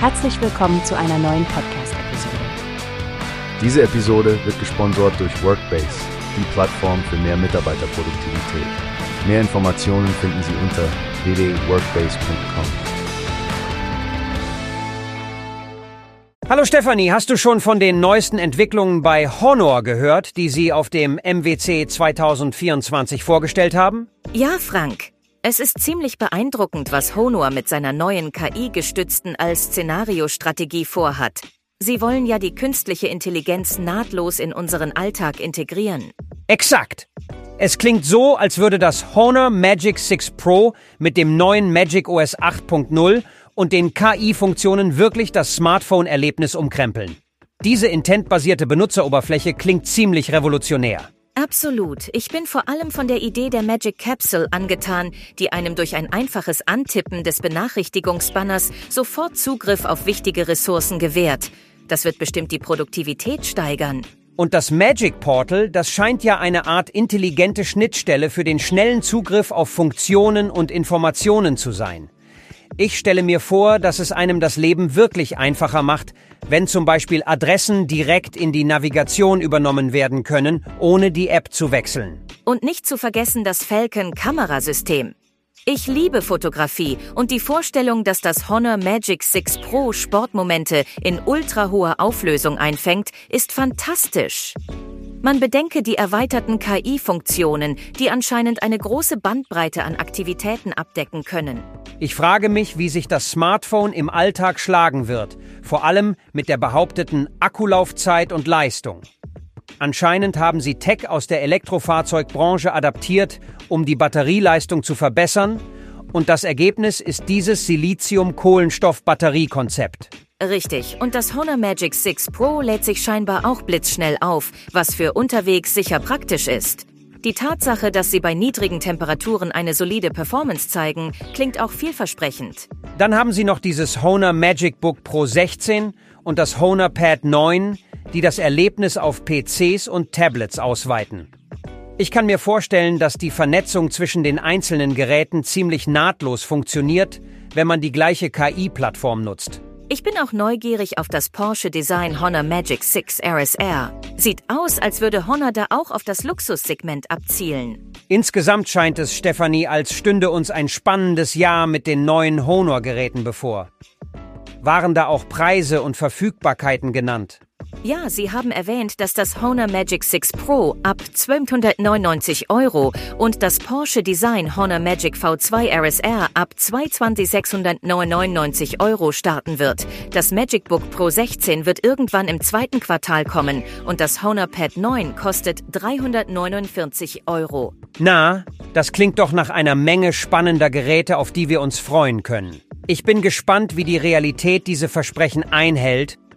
Herzlich willkommen zu einer neuen Podcast-Episode. Diese Episode wird gesponsert durch Workbase, die Plattform für mehr Mitarbeiterproduktivität. Mehr Informationen finden Sie unter www.workbase.com. Hallo Stefanie, hast du schon von den neuesten Entwicklungen bei Honor gehört, die sie auf dem MWC 2024 vorgestellt haben? Ja, Frank. Es ist ziemlich beeindruckend, was Honor mit seiner neuen KI-gestützten Als-Szenario-Strategie vorhat. Sie wollen ja die künstliche Intelligenz nahtlos in unseren Alltag integrieren. Exakt. Es klingt so, als würde das Honor Magic 6 Pro mit dem neuen Magic OS 8.0 und den KI-Funktionen wirklich das Smartphone-Erlebnis umkrempeln. Diese intentbasierte Benutzeroberfläche klingt ziemlich revolutionär. Absolut. Ich bin vor allem von der Idee der Magic Capsule angetan, die einem durch ein einfaches Antippen des Benachrichtigungsbanners sofort Zugriff auf wichtige Ressourcen gewährt. Das wird bestimmt die Produktivität steigern. Und das Magic Portal, das scheint ja eine Art intelligente Schnittstelle für den schnellen Zugriff auf Funktionen und Informationen zu sein. Ich stelle mir vor, dass es einem das Leben wirklich einfacher macht, wenn zum Beispiel Adressen direkt in die Navigation übernommen werden können, ohne die App zu wechseln. Und nicht zu vergessen das Falcon-Kamerasystem. Ich liebe Fotografie und die Vorstellung, dass das Honor Magic 6 Pro Sportmomente in ultra hoher Auflösung einfängt, ist fantastisch. Man bedenke die erweiterten KI-Funktionen, die anscheinend eine große Bandbreite an Aktivitäten abdecken können. Ich frage mich, wie sich das Smartphone im Alltag schlagen wird, vor allem mit der behaupteten Akkulaufzeit und Leistung. Anscheinend haben sie Tech aus der Elektrofahrzeugbranche adaptiert, um die Batterieleistung zu verbessern, und das Ergebnis ist dieses Silizium-Kohlenstoff-Batteriekonzept. Richtig, und das Honor Magic 6 Pro lädt sich scheinbar auch blitzschnell auf, was für unterwegs sicher praktisch ist. Die Tatsache, dass sie bei niedrigen Temperaturen eine solide Performance zeigen, klingt auch vielversprechend. Dann haben sie noch dieses Honor Magic Book Pro 16 und das Honor Pad 9, die das Erlebnis auf PCs und Tablets ausweiten. Ich kann mir vorstellen, dass die Vernetzung zwischen den einzelnen Geräten ziemlich nahtlos funktioniert, wenn man die gleiche KI-Plattform nutzt. Ich bin auch neugierig auf das Porsche Design Honor Magic 6 RSR. Sieht aus, als würde Honor da auch auf das Luxussegment abzielen. Insgesamt scheint es, Stefanie, als stünde uns ein spannendes Jahr mit den neuen Honor-Geräten bevor. Waren da auch Preise und Verfügbarkeiten genannt? Ja, Sie haben erwähnt, dass das Honor Magic 6 Pro ab 1299 Euro und das Porsche Design Honor Magic V2 RSR ab 22.699 Euro starten wird. Das Magic Book Pro 16 wird irgendwann im zweiten Quartal kommen und das Honor Pad 9 kostet 349 Euro. Na, das klingt doch nach einer Menge spannender Geräte, auf die wir uns freuen können. Ich bin gespannt, wie die Realität diese Versprechen einhält